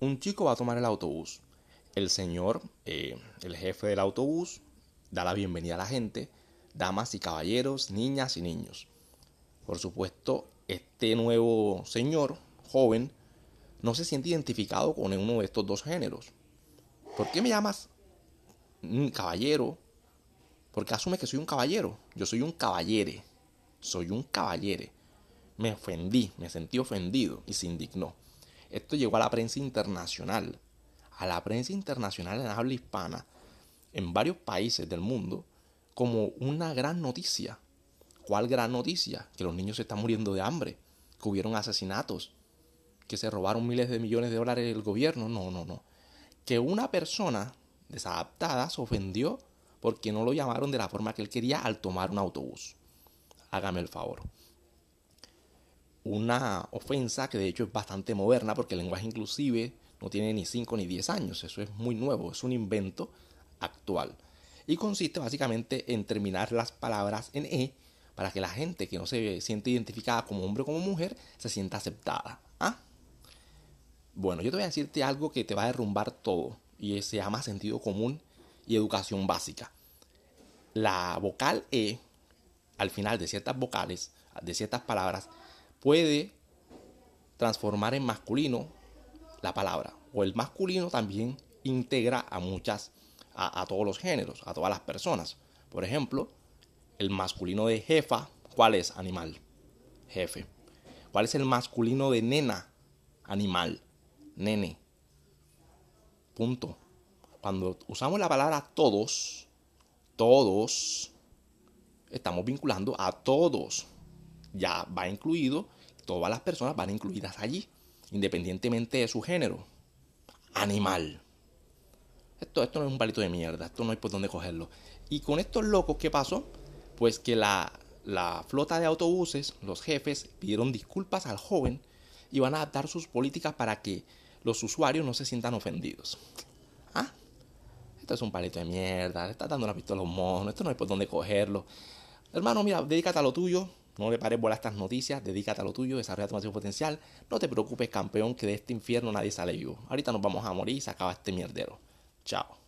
Un chico va a tomar el autobús. El señor, eh, el jefe del autobús, da la bienvenida a la gente, damas y caballeros, niñas y niños. Por supuesto, este nuevo señor, joven, no se siente identificado con uno de estos dos géneros. ¿Por qué me llamas caballero? Porque asume que soy un caballero. Yo soy un caballere. Soy un caballere. Me ofendí, me sentí ofendido y se indignó. Esto llegó a la prensa internacional. A la prensa internacional en habla hispana, en varios países del mundo, como una gran noticia. ¿Cuál gran noticia? Que los niños se están muriendo de hambre, que hubieron asesinatos, que se robaron miles de millones de dólares del gobierno. No, no, no. Que una persona desadaptada se ofendió porque no lo llamaron de la forma que él quería al tomar un autobús. Hágame el favor. Una ofensa que de hecho es bastante moderna porque el lenguaje inclusive no tiene ni 5 ni 10 años. Eso es muy nuevo, es un invento actual. Y consiste básicamente en terminar las palabras en E para que la gente que no se siente identificada como hombre o como mujer se sienta aceptada. ¿Ah? Bueno, yo te voy a decirte algo que te va a derrumbar todo y se llama sentido común y educación básica. La vocal E, al final de ciertas vocales, de ciertas palabras, puede transformar en masculino la palabra. O el masculino también integra a muchas, a, todos los géneros, a todas las personas. Por ejemplo, el masculino de jefa, ¿cuál es? Animal. Jefe. ¿Cuál es el masculino de nena? Animal. Nene. Punto. Cuando usamos la palabra todos, todos, estamos vinculando a todos. Ya va incluido, todas las personas van incluidas allí, independientemente de su género. Animal. Esto, esto no es un palito de mierda, esto no hay por dónde cogerlo. Y con estos locos, ¿qué pasó? Pues que la, la flota de autobuses, los jefes, pidieron disculpas al joven y van a adaptar sus políticas para que los usuarios no se sientan ofendidos. ¿Ah? Esto es un palito de mierda, le estás dando una pistola a un mono, esto no hay por dónde cogerlo. Hermano, mira, dedícate a lo tuyo, no le pares bola a estas noticias, dedícate a lo tuyo, desarrolla tu máximo potencial. No te preocupes, campeón, que de este infierno nadie sale vivo. Ahorita nos vamos a morir y se acaba este mierdero. Chao.